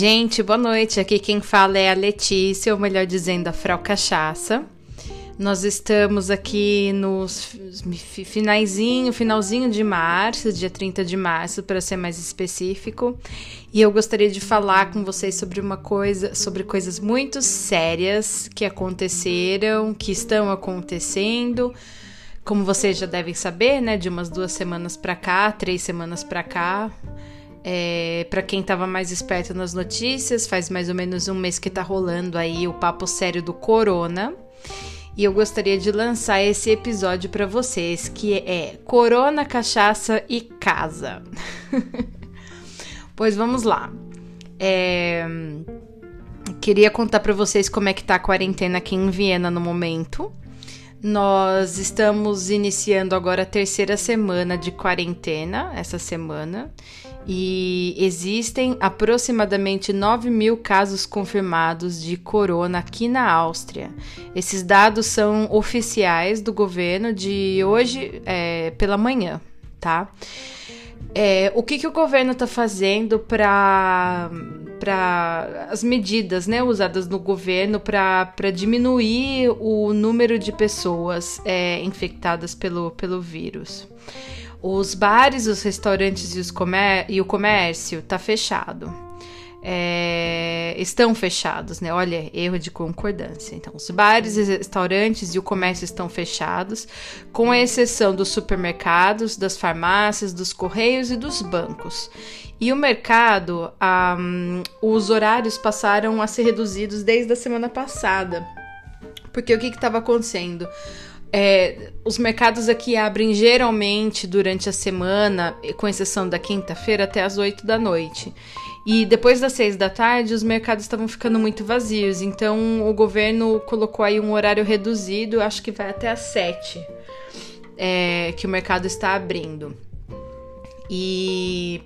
Gente, boa noite. Aqui quem fala é a Letícia, ou melhor dizendo, a Frau Cachaça. Nós estamos aqui no finalzinho, finalzinho de março, dia 30 de março, para ser mais específico. E eu gostaria de falar com vocês sobre uma coisa, sobre coisas muito sérias que aconteceram, que estão acontecendo. Como vocês já devem saber, né, de umas duas semanas para cá, três semanas para cá, é, para quem estava mais esperto nas notícias, faz mais ou menos um mês que tá rolando aí o papo sério do Corona. E eu gostaria de lançar esse episódio para vocês, que é Corona, Cachaça e Casa. pois vamos lá. É... Queria contar para vocês como é que tá a quarentena aqui em Viena no momento. Nós estamos iniciando agora a terceira semana de quarentena, essa semana, e existem aproximadamente 9 mil casos confirmados de corona aqui na Áustria. Esses dados são oficiais do governo de hoje é, pela manhã, tá? É, o que, que o governo está fazendo para para as medidas né, usadas no governo para diminuir o número de pessoas é, infectadas pelo, pelo vírus. Os bares, os restaurantes e, os comer e o comércio tá fechado. É, estão fechados, né? Olha, erro de concordância. Então, os bares, restaurantes e o comércio estão fechados, com exceção dos supermercados, das farmácias, dos correios e dos bancos. E o mercado, um, os horários passaram a ser reduzidos desde a semana passada. Porque o que estava acontecendo? É, os mercados aqui abrem geralmente durante a semana, com exceção da quinta-feira, até as 8 da noite. E depois das seis da tarde, os mercados estavam ficando muito vazios. Então, o governo colocou aí um horário reduzido, acho que vai até às sete, é, que o mercado está abrindo. E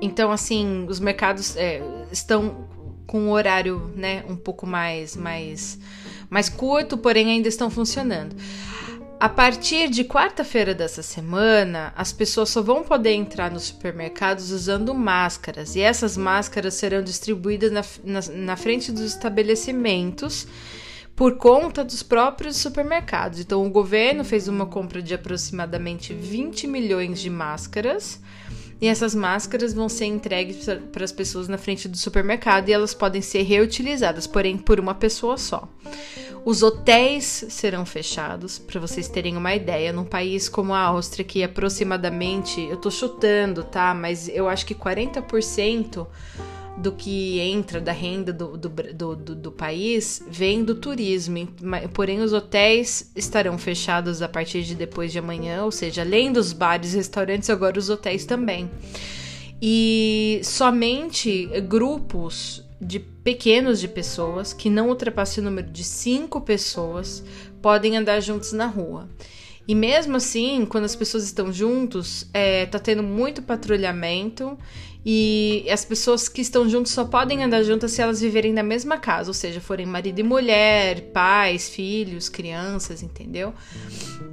então, assim, os mercados é, estão com um horário, né, um pouco mais, mais, mais curto, porém ainda estão funcionando. A partir de quarta-feira dessa semana, as pessoas só vão poder entrar nos supermercados usando máscaras, e essas máscaras serão distribuídas na, na, na frente dos estabelecimentos por conta dos próprios supermercados. Então, o governo fez uma compra de aproximadamente 20 milhões de máscaras e essas máscaras vão ser entregues para as pessoas na frente do supermercado e elas podem ser reutilizadas, porém por uma pessoa só. Os hotéis serão fechados, para vocês terem uma ideia, num país como a Áustria, que aproximadamente, eu tô chutando, tá? Mas eu acho que 40% do que entra da renda do, do, do, do, do país vem do turismo. Porém, os hotéis estarão fechados a partir de depois de amanhã, ou seja, além dos bares e restaurantes, agora os hotéis também. E somente grupos de pequenos de pessoas que não ultrapassem o número de cinco pessoas podem andar juntos na rua. E mesmo assim, quando as pessoas estão juntos, é, tá tendo muito patrulhamento e as pessoas que estão juntas só podem andar juntas se elas viverem na mesma casa, ou seja, forem marido e mulher, pais, filhos, crianças, entendeu?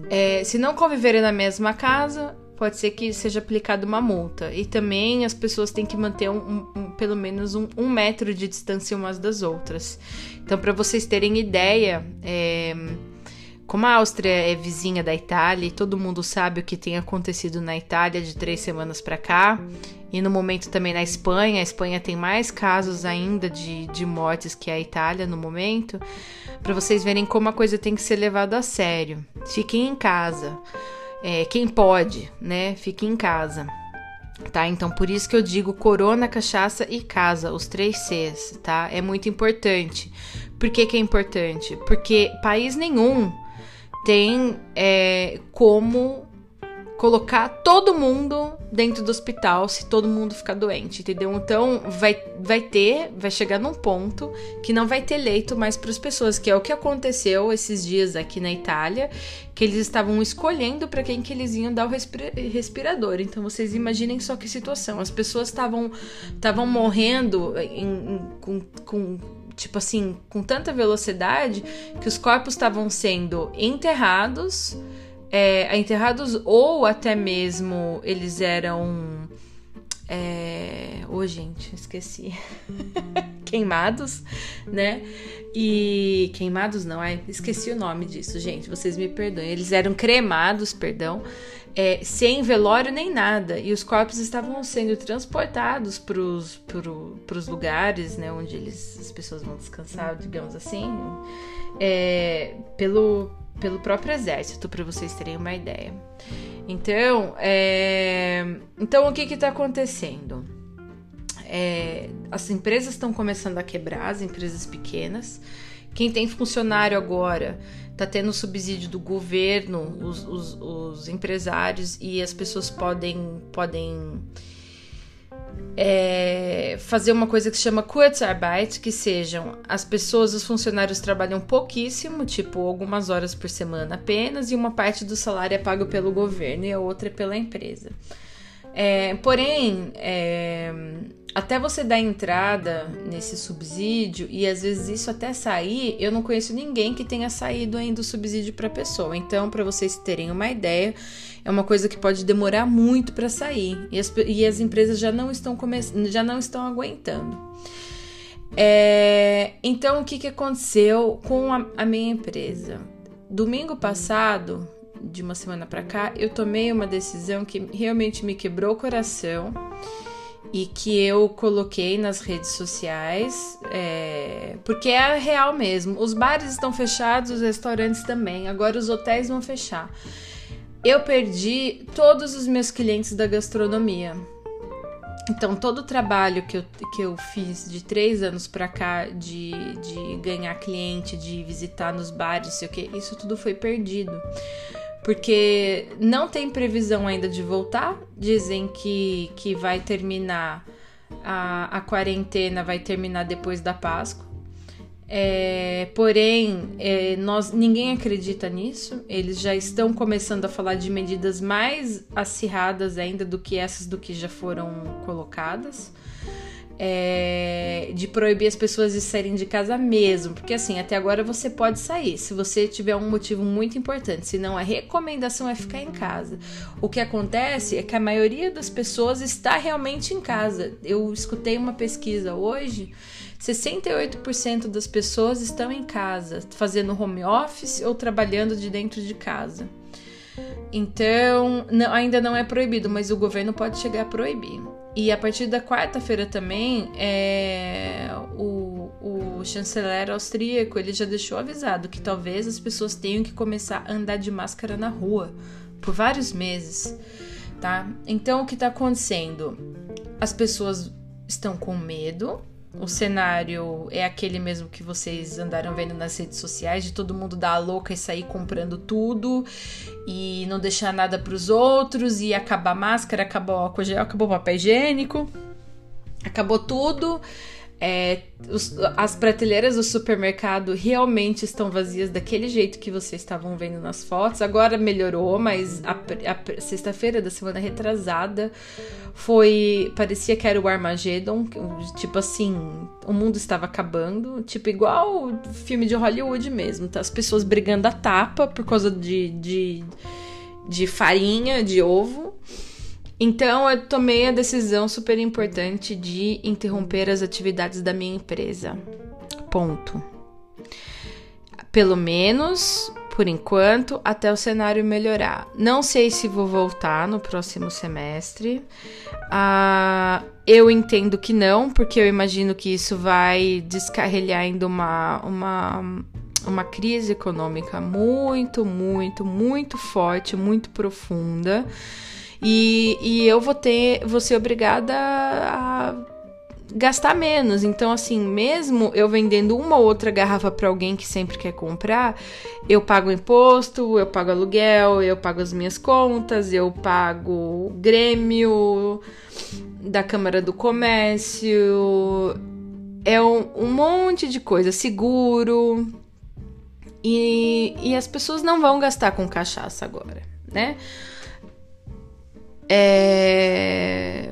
É, se não conviverem na mesma casa, pode ser que seja aplicada uma multa. E também as pessoas têm que manter um, um, um, pelo menos um, metro de distância umas das outras. Então, para vocês terem ideia, é, como a Áustria é vizinha da Itália e todo mundo sabe o que tem acontecido na Itália de três semanas para cá, e no momento também na Espanha, a Espanha tem mais casos ainda de, de mortes que a Itália no momento, para vocês verem como a coisa tem que ser levada a sério. Fiquem em casa. É, quem pode, né? Fique em casa. Tá? Então, por isso que eu digo corona, cachaça e casa, os três Cs, tá? É muito importante. Por que, que é importante? Porque país nenhum tem é, como colocar todo mundo dentro do hospital se todo mundo ficar doente, entendeu? Então vai, vai ter, vai chegar num ponto que não vai ter leito mais para as pessoas, que é o que aconteceu esses dias aqui na Itália, que eles estavam escolhendo para quem que eles iam dar o respirador. Então vocês imaginem só que situação, as pessoas estavam estavam morrendo em, em, com, com tipo assim, com tanta velocidade que os corpos estavam sendo enterrados é, enterrados ou até mesmo eles eram É... Oh, gente, esqueci. queimados, né? E queimados não, ai, esqueci o nome disso, gente. Vocês me perdoem. Eles eram cremados, perdão, é, sem velório nem nada. E os corpos estavam sendo transportados para os lugares, né, onde eles, as pessoas vão descansar, digamos assim, é, pelo, pelo próprio exército, para vocês terem uma ideia. Então, é, então o que está acontecendo? É, as empresas estão começando a quebrar, as empresas pequenas. Quem tem funcionário agora tá tendo subsídio do governo, os, os, os empresários e as pessoas podem podem é, fazer uma coisa que se chama Kurzarbeit, que sejam as pessoas, os funcionários trabalham pouquíssimo, tipo algumas horas por semana apenas, e uma parte do salário é pago pelo governo e a outra é pela empresa. É, porém, é, até você dar entrada nesse subsídio e às vezes isso até sair, eu não conheço ninguém que tenha saído ainda o subsídio para pessoa. Então, para vocês terem uma ideia, é uma coisa que pode demorar muito para sair e as, e as, empresas já não estão já não estão aguentando. É, então, o que, que aconteceu com a, a minha empresa? Domingo passado, de uma semana para cá, eu tomei uma decisão que realmente me quebrou o coração e que eu coloquei nas redes sociais, é, porque é real mesmo. Os bares estão fechados, os restaurantes também, agora os hotéis vão fechar. Eu perdi todos os meus clientes da gastronomia. Então, todo o trabalho que eu, que eu fiz de três anos pra cá, de, de ganhar cliente, de visitar nos bares, sei o que, isso tudo foi perdido porque não tem previsão ainda de voltar. Dizem que, que vai terminar a, a quarentena, vai terminar depois da Páscoa. É, porém, é, nós, ninguém acredita nisso. Eles já estão começando a falar de medidas mais acirradas ainda do que essas do que já foram colocadas é, de proibir as pessoas de saírem de casa mesmo, porque assim, até agora você pode sair, se você tiver um motivo muito importante, senão a recomendação é ficar em casa. O que acontece é que a maioria das pessoas está realmente em casa. Eu escutei uma pesquisa hoje, 68% das pessoas estão em casa, fazendo home office ou trabalhando de dentro de casa. Então, não, ainda não é proibido, mas o governo pode chegar a proibir. E a partir da quarta-feira também, é, o, o chanceler austríaco ele já deixou avisado que talvez as pessoas tenham que começar a andar de máscara na rua por vários meses, tá? Então o que está acontecendo? As pessoas estão com medo, o cenário é aquele mesmo que vocês andaram vendo nas redes sociais, de todo mundo dar a louca e sair comprando tudo e não deixar nada para os outros e acabar máscara, acabou álcool gel, acabou papel higiênico, acabou tudo. É, os, as prateleiras do supermercado realmente estão vazias daquele jeito que vocês estavam vendo nas fotos. Agora melhorou, mas a, a sexta-feira da semana retrasada foi. parecia que era o Armageddon. Tipo assim, o mundo estava acabando. Tipo, igual filme de Hollywood mesmo. Tá? As pessoas brigando a tapa por causa de, de, de farinha, de ovo. Então eu tomei a decisão super importante de interromper as atividades da minha empresa. Ponto. Pelo menos por enquanto, até o cenário melhorar. Não sei se vou voltar no próximo semestre. Uh, eu entendo que não, porque eu imagino que isso vai descarrilhar ainda uma, uma, uma crise econômica muito, muito, muito forte, muito profunda. E, e eu vou ter, vou ser obrigada a gastar menos. Então, assim, mesmo eu vendendo uma ou outra garrafa para alguém que sempre quer comprar, eu pago imposto, eu pago aluguel, eu pago as minhas contas, eu pago Grêmio da Câmara do Comércio. É um, um monte de coisa, seguro. E, e as pessoas não vão gastar com cachaça agora, né? É...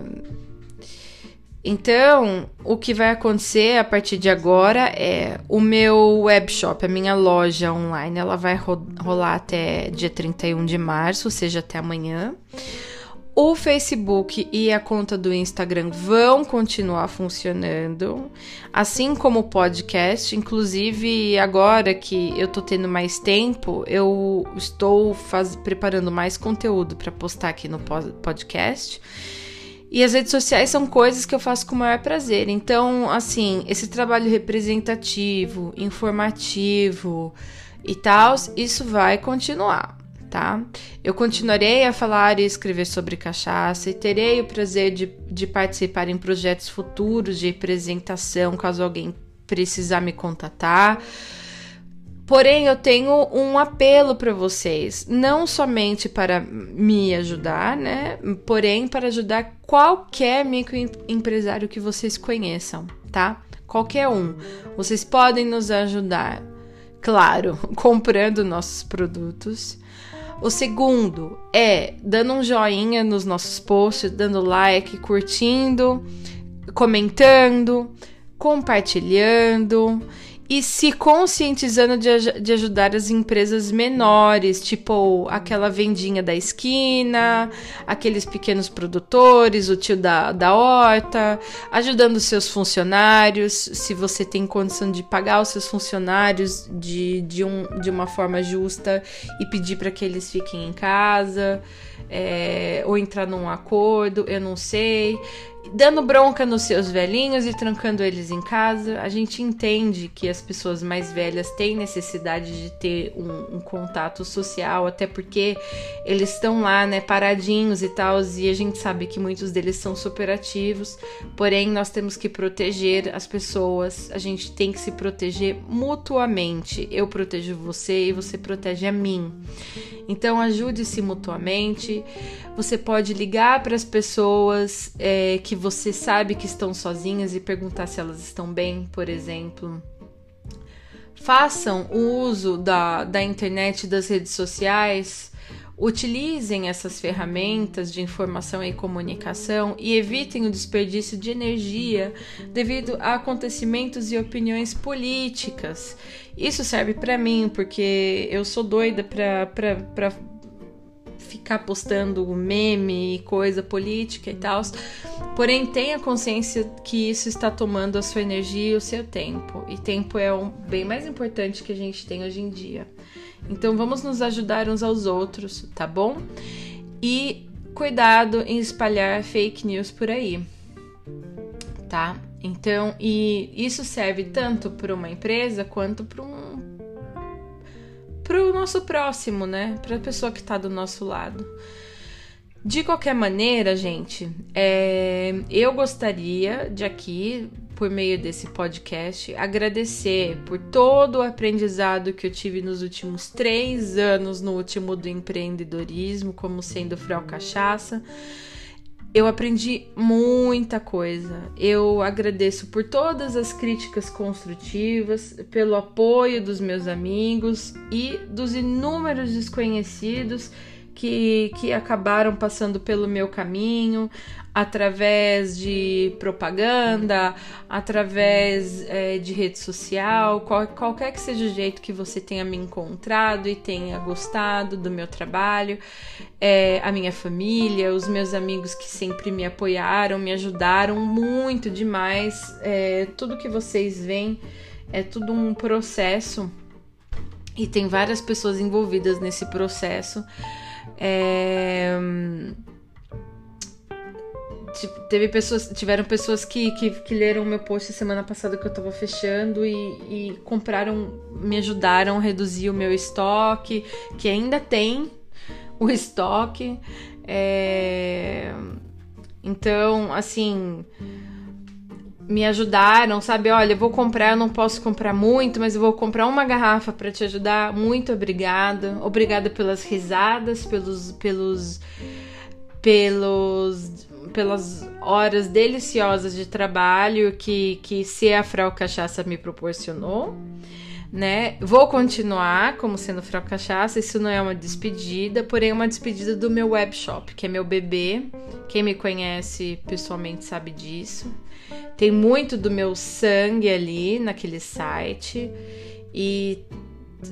Então, o que vai acontecer a partir de agora é o meu webshop, a minha loja online, ela vai ro rolar até dia 31 de março, ou seja, até amanhã. O Facebook e a conta do Instagram vão continuar funcionando, assim como o podcast. Inclusive, agora que eu tô tendo mais tempo, eu estou faz... preparando mais conteúdo para postar aqui no podcast. E as redes sociais são coisas que eu faço com o maior prazer. Então, assim, esse trabalho representativo, informativo e tal, isso vai continuar tá? Eu continuarei a falar e escrever sobre cachaça e terei o prazer de, de participar em projetos futuros de representação, caso alguém precisar me contatar. Porém, eu tenho um apelo para vocês, não somente para me ajudar, né? Porém, para ajudar qualquer microempresário que vocês conheçam, tá? Qualquer um. Vocês podem nos ajudar, claro, comprando nossos produtos o segundo é dando um joinha nos nossos posts, dando like, curtindo, comentando, compartilhando e se conscientizando de, de, ajudar as empresas menores, tipo aquela vendinha da esquina, aqueles pequenos produtores, o tio da, da horta, ajudando seus funcionários, se você tem condição de pagar os seus funcionários de, de, um, de uma forma justa e pedir para que eles fiquem em casa. É, ou entrar num acordo, eu não sei dando bronca nos seus velhinhos e trancando eles em casa. A gente entende que as pessoas mais velhas têm necessidade de ter um, um contato social, até porque eles estão lá, né, paradinhos e tal, e a gente sabe que muitos deles são superativos. Porém, nós temos que proteger as pessoas, a gente tem que se proteger mutuamente. Eu protejo você e você protege a mim. Então, ajude-se mutuamente. Você pode ligar para as pessoas é, que você sabe que estão sozinhas e perguntar se elas estão bem, por exemplo. Façam o uso da, da internet das redes sociais. Utilizem essas ferramentas de informação e comunicação e evitem o desperdício de energia devido a acontecimentos e opiniões políticas. Isso serve para mim porque eu sou doida para ficar postando meme e coisa política e tal. Porém, tenha consciência que isso está tomando a sua energia e o seu tempo. E tempo é o bem mais importante que a gente tem hoje em dia. Então, vamos nos ajudar uns aos outros, tá bom? E cuidado em espalhar fake news por aí, tá? Então, e isso serve tanto para uma empresa quanto para um pro nosso próximo, né? Pra pessoa que tá do nosso lado. De qualquer maneira, gente, é, eu gostaria de aqui, por meio desse podcast, agradecer por todo o aprendizado que eu tive nos últimos três anos no último do empreendedorismo, como sendo Frau Cachaça. Eu aprendi muita coisa. Eu agradeço por todas as críticas construtivas, pelo apoio dos meus amigos e dos inúmeros desconhecidos que, que acabaram passando pelo meu caminho, através de propaganda, através é, de rede social, qual, qualquer que seja o jeito que você tenha me encontrado e tenha gostado do meu trabalho, é, a minha família, os meus amigos que sempre me apoiaram, me ajudaram muito demais. É, tudo que vocês veem é tudo um processo e tem várias pessoas envolvidas nesse processo. É Tipo, teve pessoas, tiveram pessoas que, que, que leram meu post semana passada que eu tava fechando e, e compraram, me ajudaram a reduzir o meu estoque, que ainda tem o estoque. É... Então, assim, me ajudaram, sabe? Olha, eu vou comprar, eu não posso comprar muito, mas eu vou comprar uma garrafa para te ajudar. Muito obrigada. Obrigada pelas risadas, pelos pelos pelos pelas horas deliciosas de trabalho que, que Frau Cachaça me proporcionou. Né? Vou continuar como sendo Frau Cachaça, isso não é uma despedida, porém é uma despedida do meu webshop, que é meu bebê. Quem me conhece pessoalmente sabe disso. Tem muito do meu sangue ali naquele site e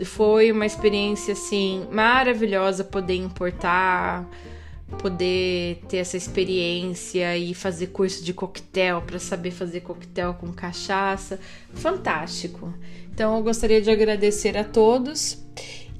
foi uma experiência assim maravilhosa poder importar poder ter essa experiência e fazer curso de coquetel para saber fazer coquetel com cachaça. Fantástico. Então eu gostaria de agradecer a todos.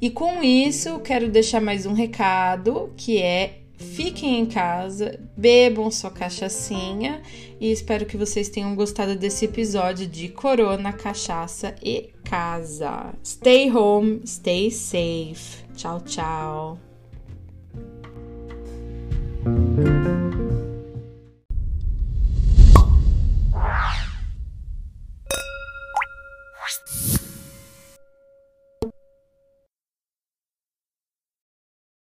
E com isso, quero deixar mais um recado, que é fiquem em casa, bebam sua cachaçinha e espero que vocês tenham gostado desse episódio de Corona, Cachaça e Casa. Stay home, stay safe. Tchau, tchau.